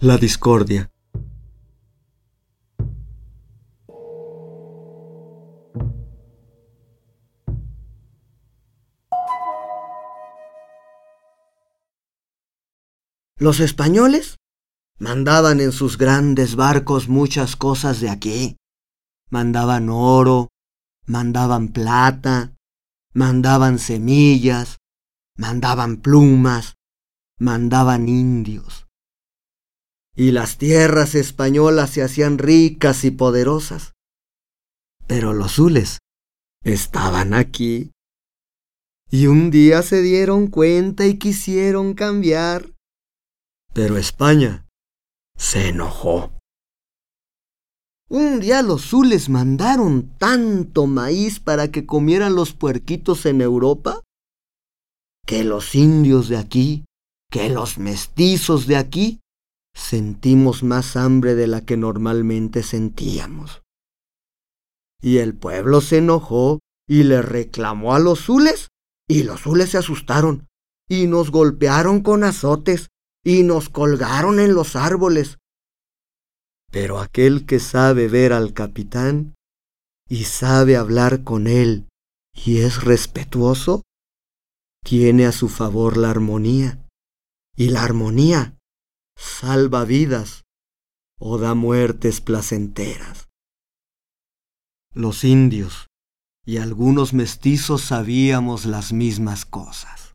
La discordia. Los españoles mandaban en sus grandes barcos muchas cosas de aquí. Mandaban oro, mandaban plata, mandaban semillas, mandaban plumas, mandaban indios. Y las tierras españolas se hacían ricas y poderosas. Pero los zules estaban aquí. Y un día se dieron cuenta y quisieron cambiar. Pero España se enojó. Un día los zules mandaron tanto maíz para que comieran los puerquitos en Europa que los indios de aquí, que los mestizos de aquí, sentimos más hambre de la que normalmente sentíamos. Y el pueblo se enojó y le reclamó a los zules, y los zules se asustaron, y nos golpearon con azotes, y nos colgaron en los árboles. Pero aquel que sabe ver al capitán y sabe hablar con él y es respetuoso, tiene a su favor la armonía. Y la armonía salva vidas o da muertes placenteras. Los indios y algunos mestizos sabíamos las mismas cosas.